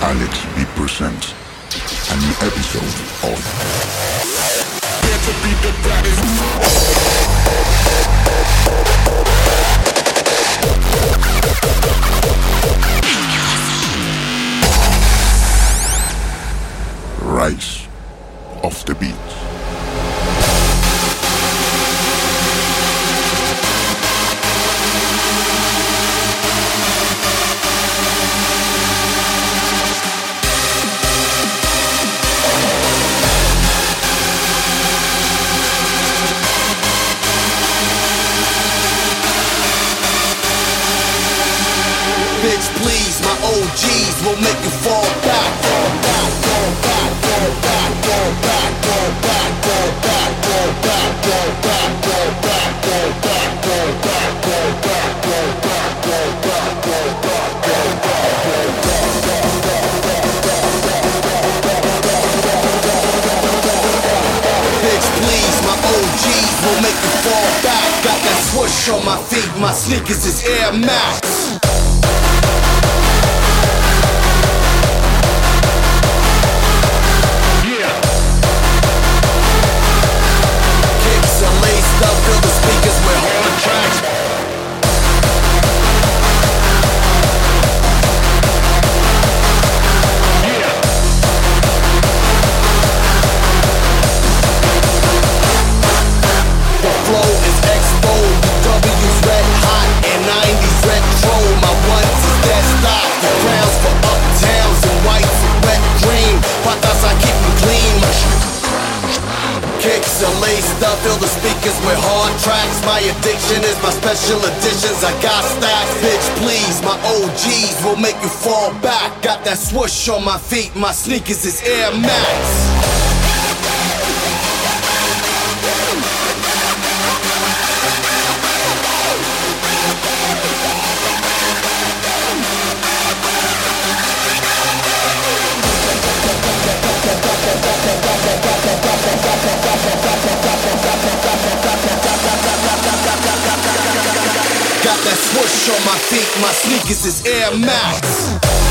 Alexx V presents a new episode of Rise of the Beat. knees will make you fall back. Fall back, fall back, fall back, fall back, fall back, fall back, fall back, fall back, fall back, fall back, fall back, fall back, fall back, fall back, fall back, fall back, fall back. Bitch, please, my OGs will make you fall back. Got that swish on my feet, my sneakers is Air Max. will make you fall back. Got that swoosh on my feet, my sneakers is Air Max. swoosh on my feet, my sneakers is Air Max.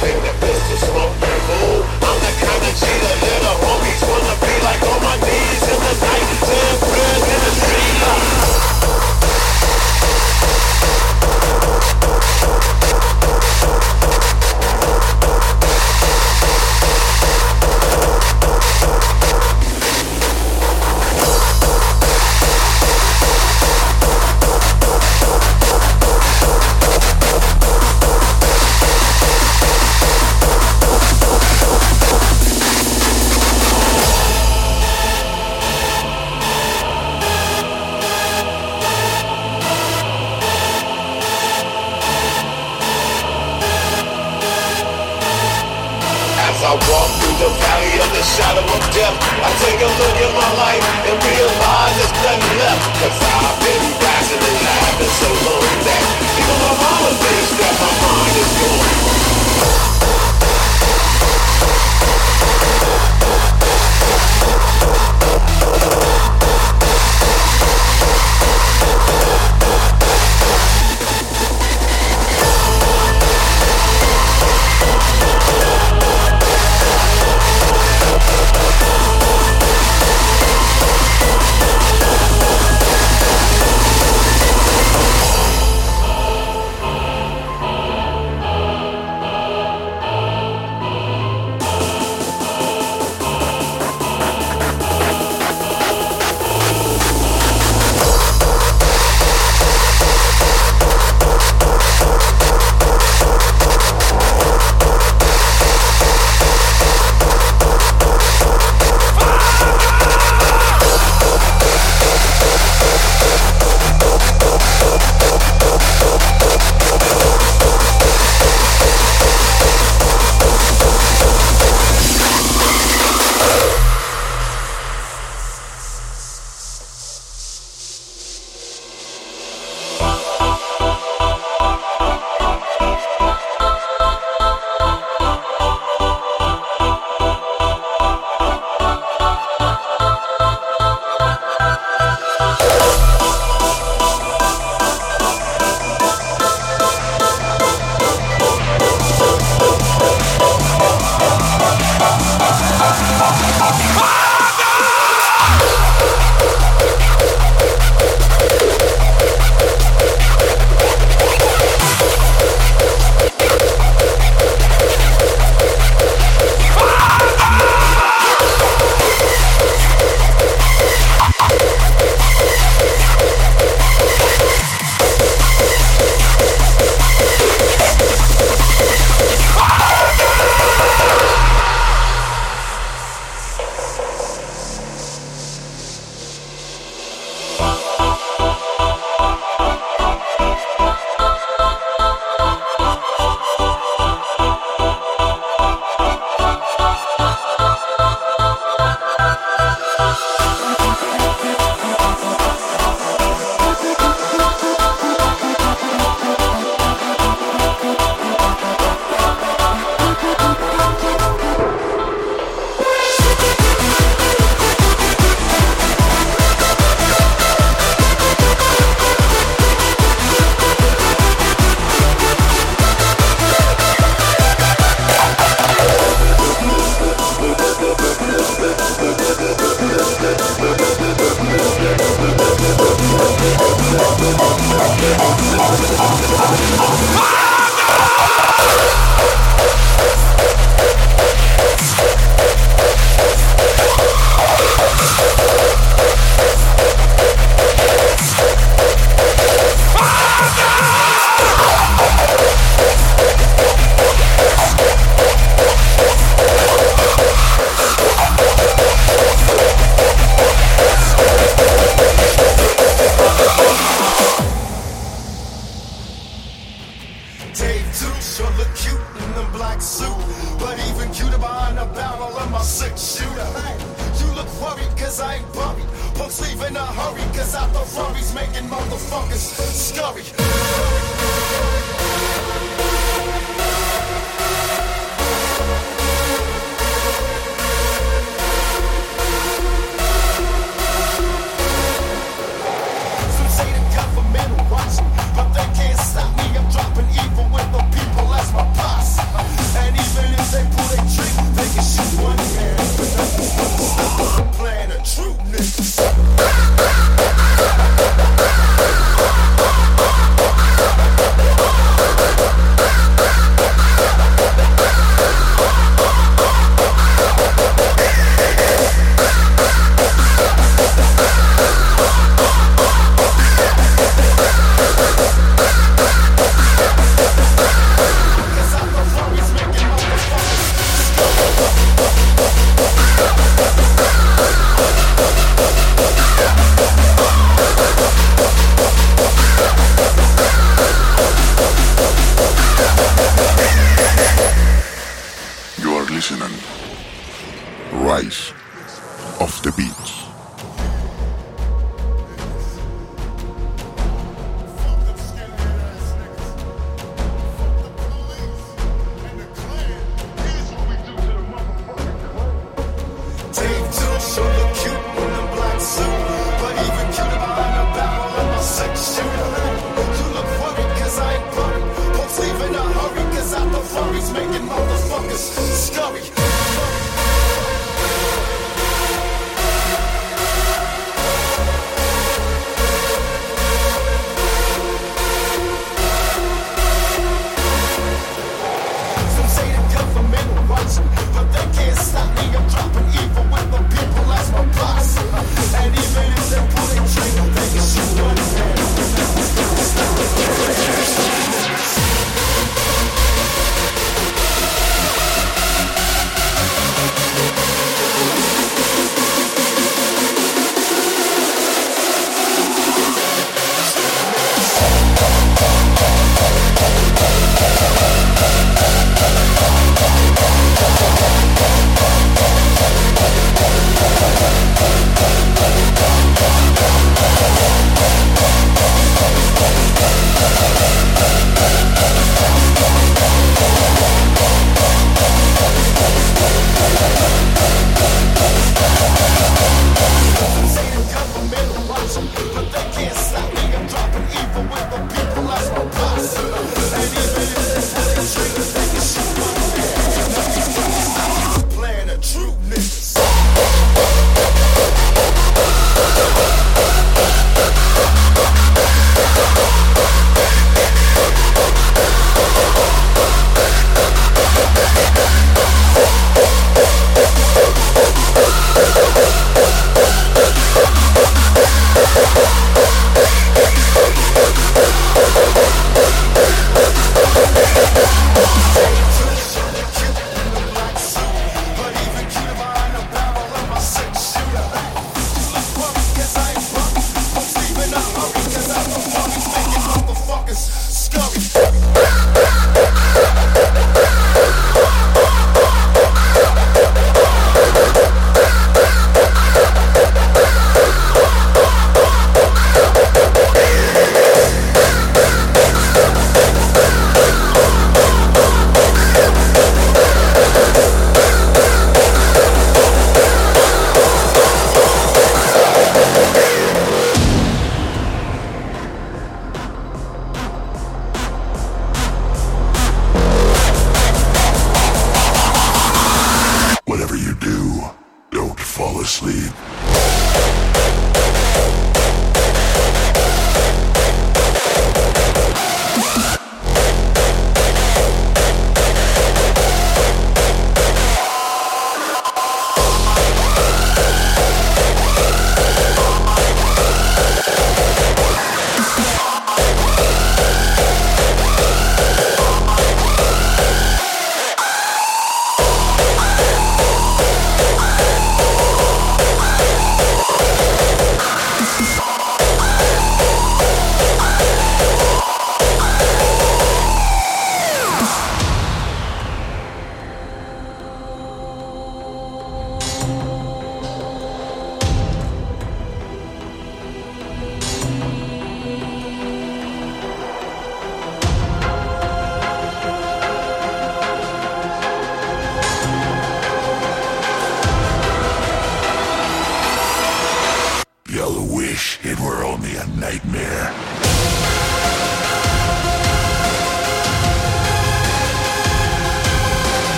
Pay the bills to some people.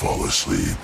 Fall asleep.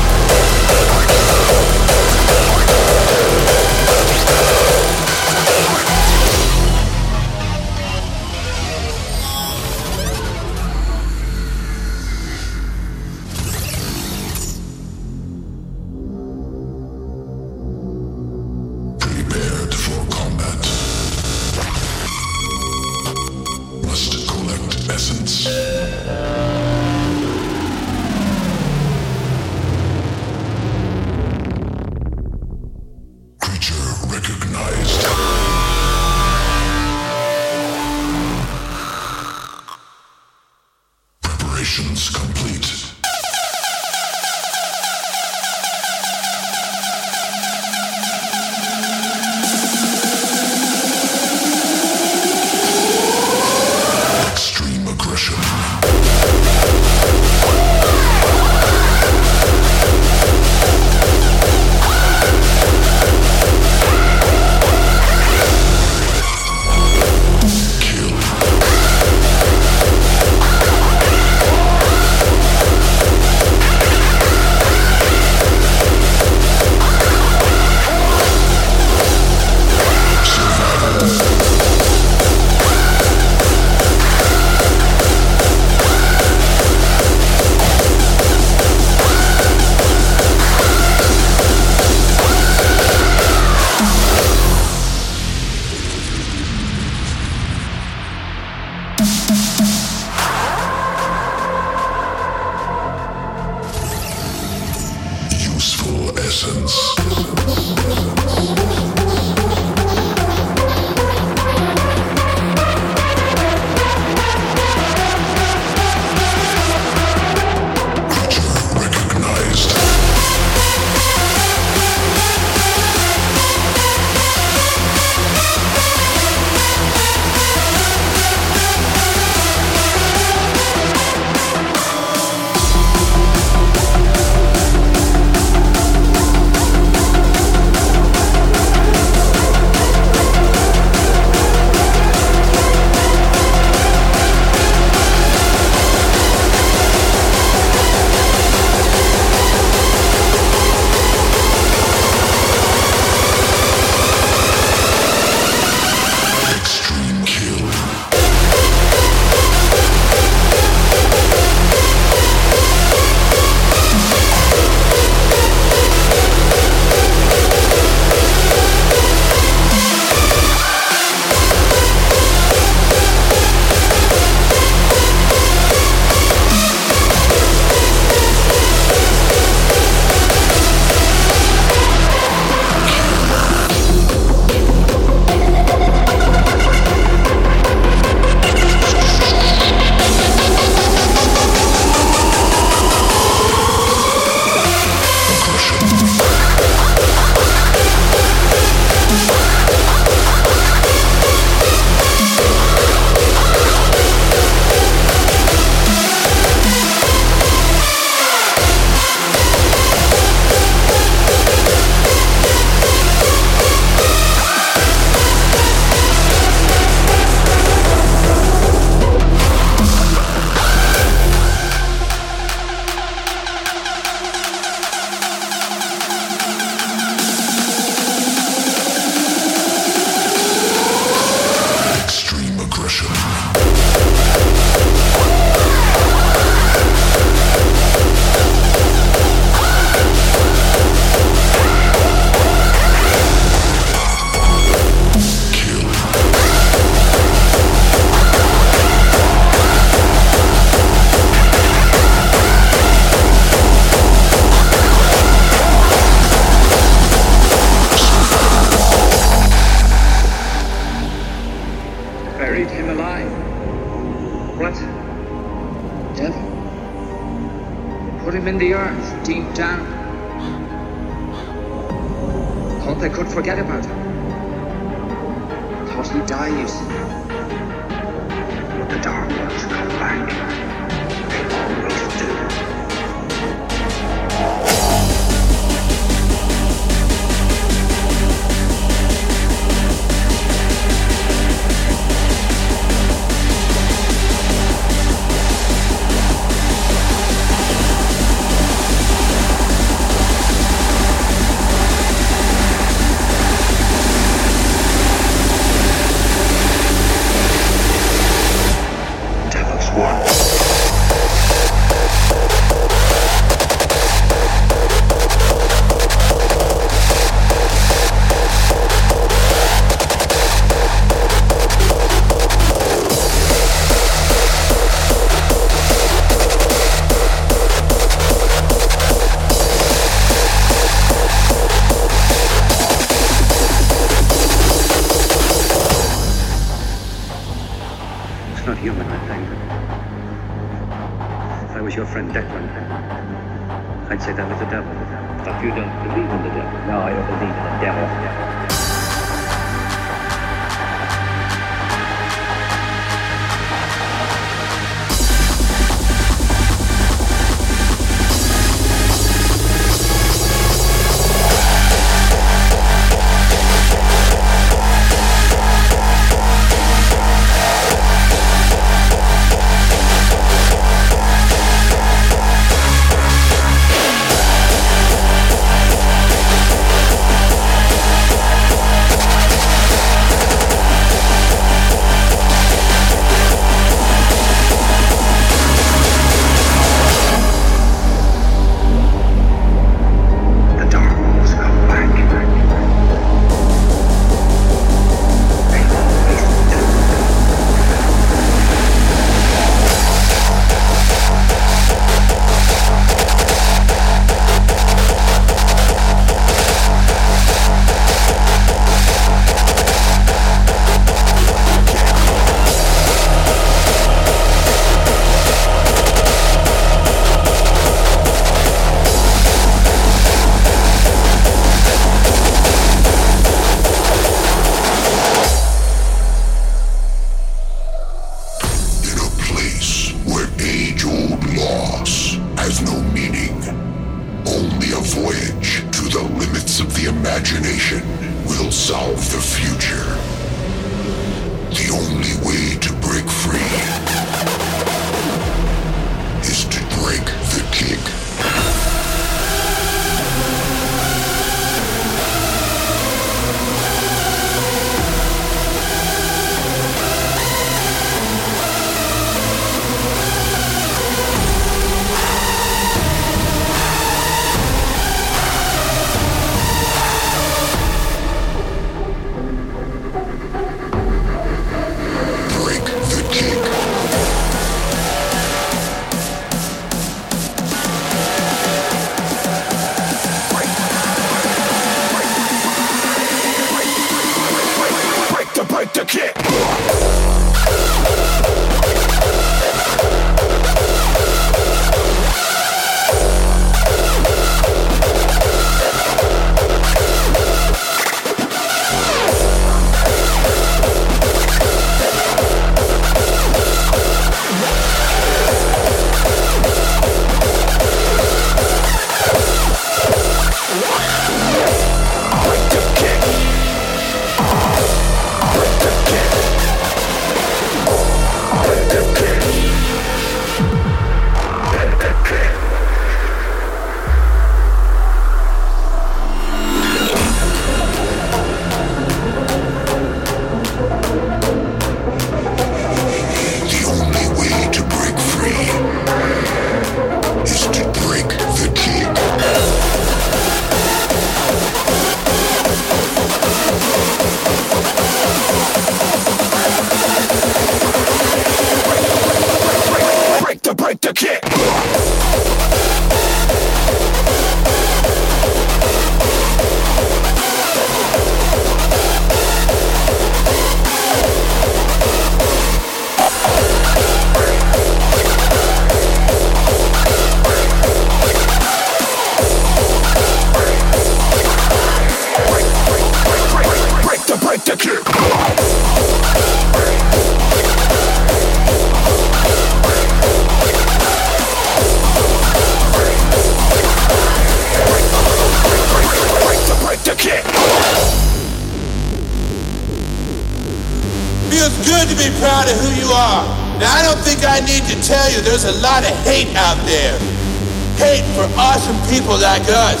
Like us.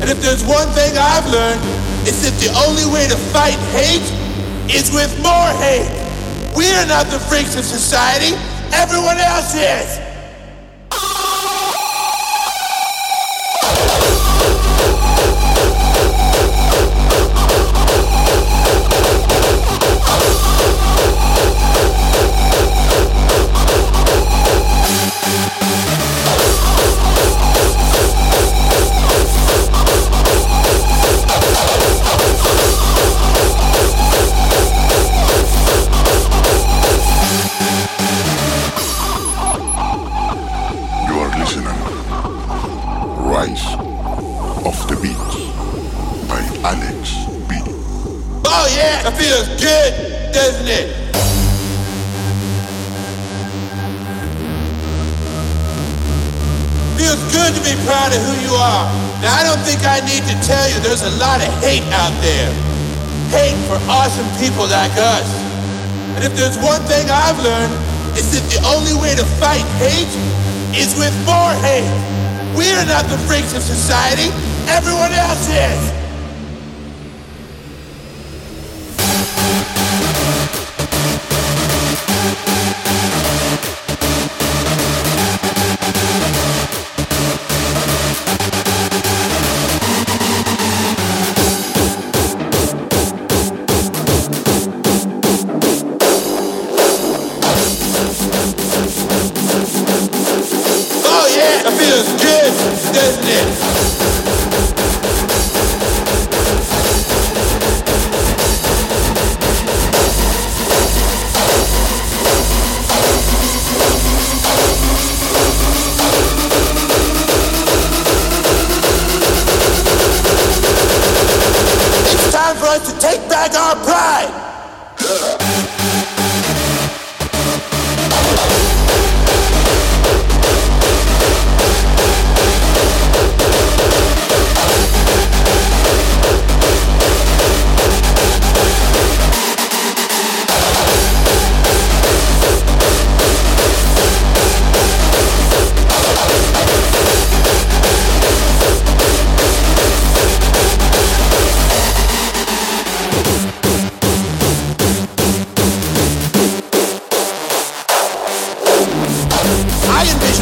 And if there's one thing I've learned, it's that the only way to fight hate is with more hate. We're not the freaks of society. Everyone else is. A lot of hate out there. Hate for awesome people like us. And if there's one thing I've learned, it's that the only way to fight hate is with more hate. We're not the freaks of society. Everyone else is.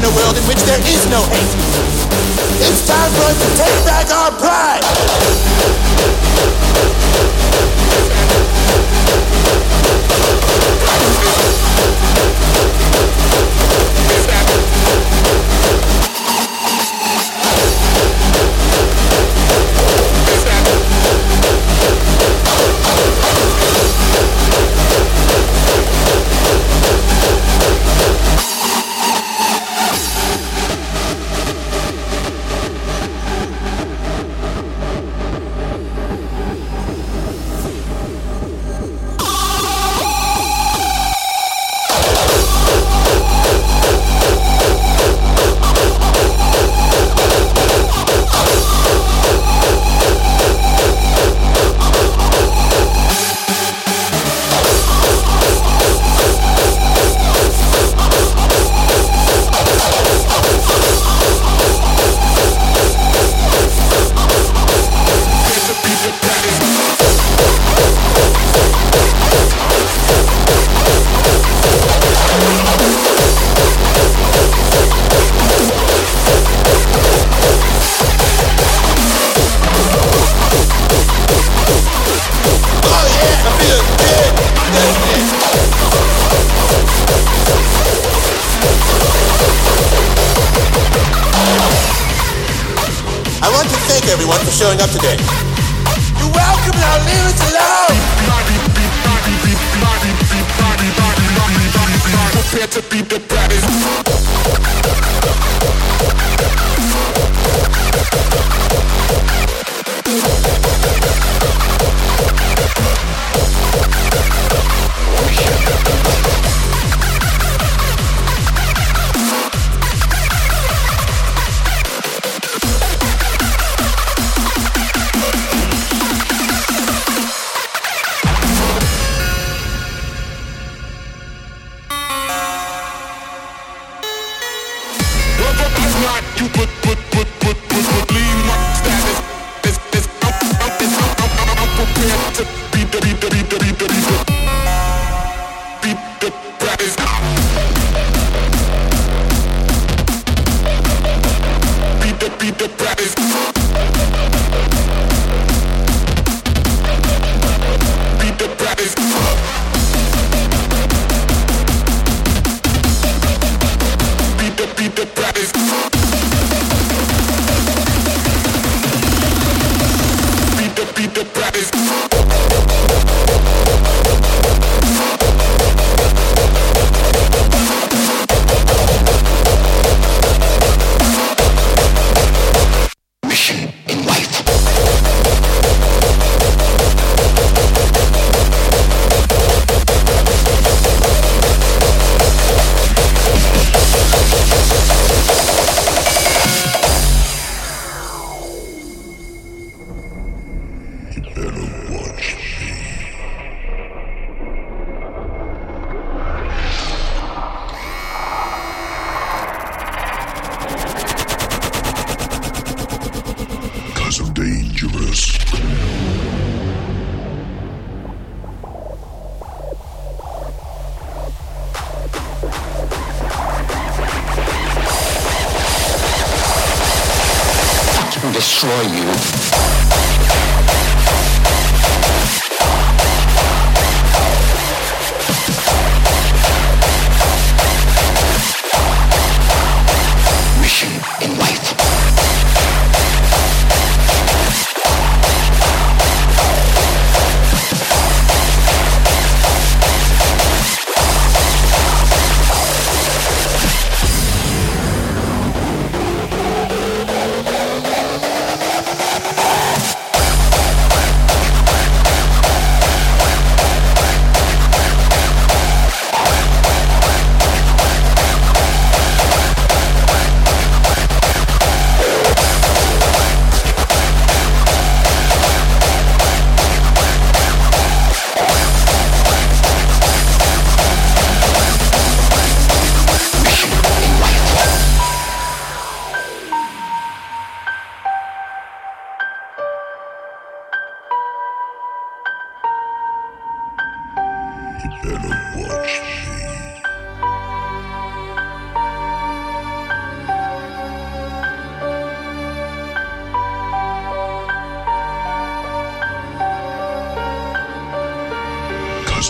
in a world in which there is no hate. It's time for us to take back our pride. everyone, for showing up today. You're welcome now, leave us alone! Prepare to be the baddest.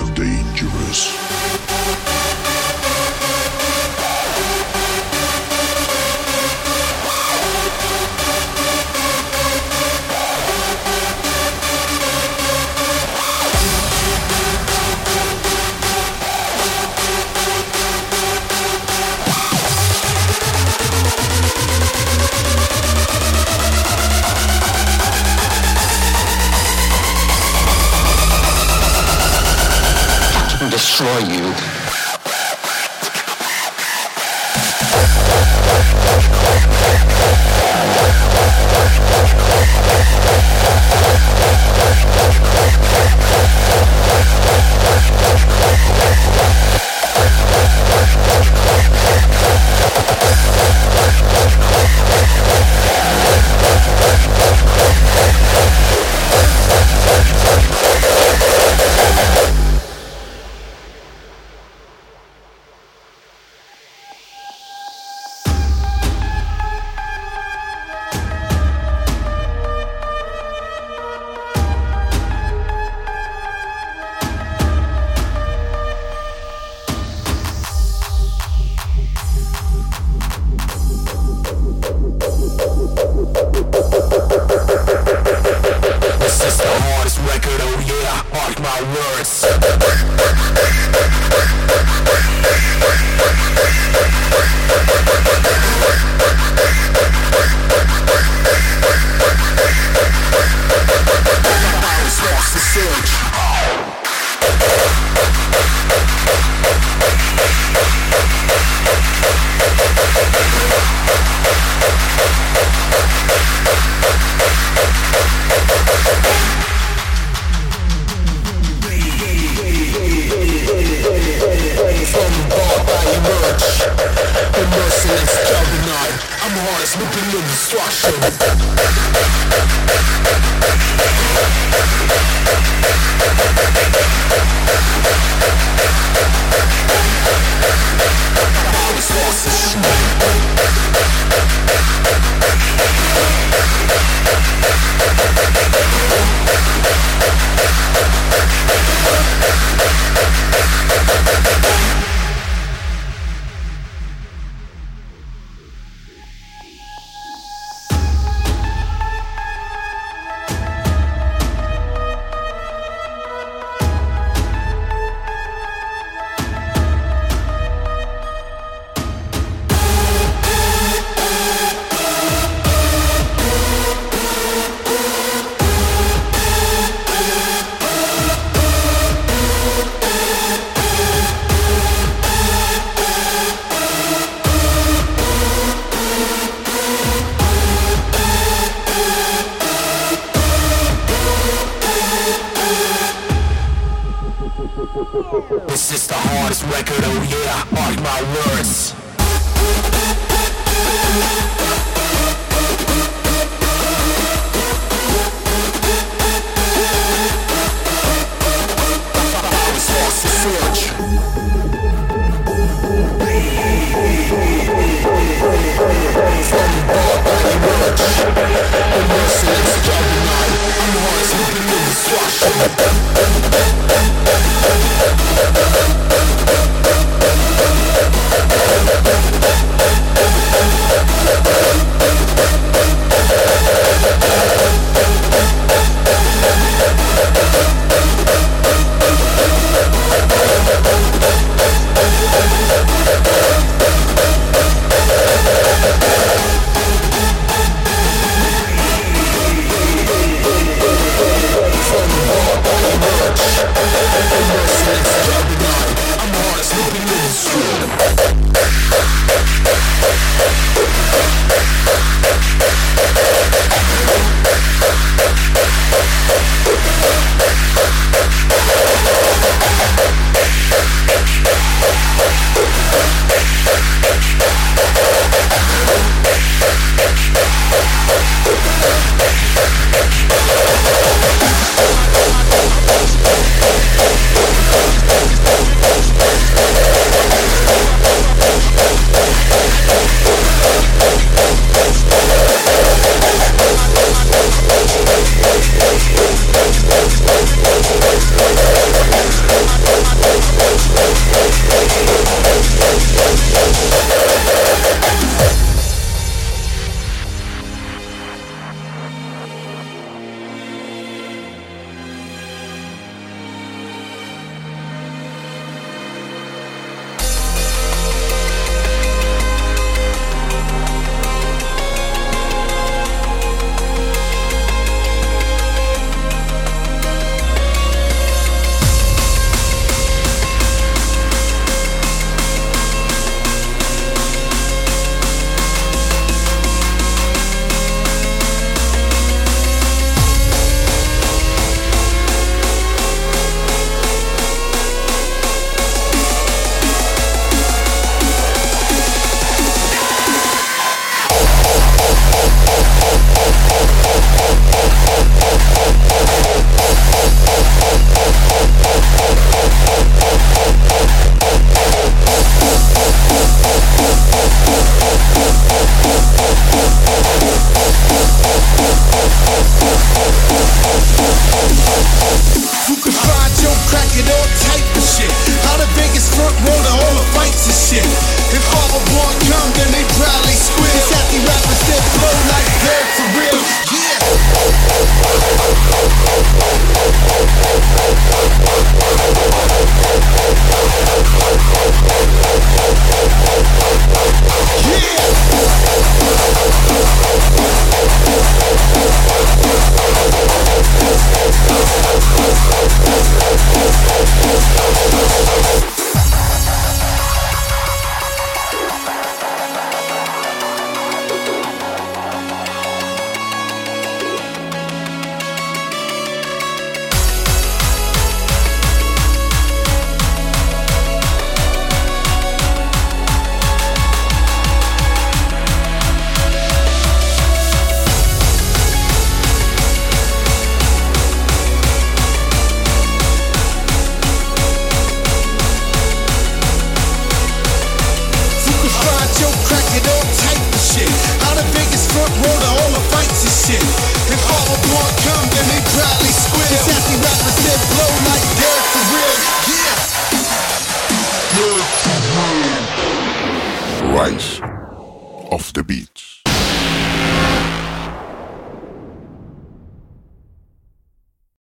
is dangerous.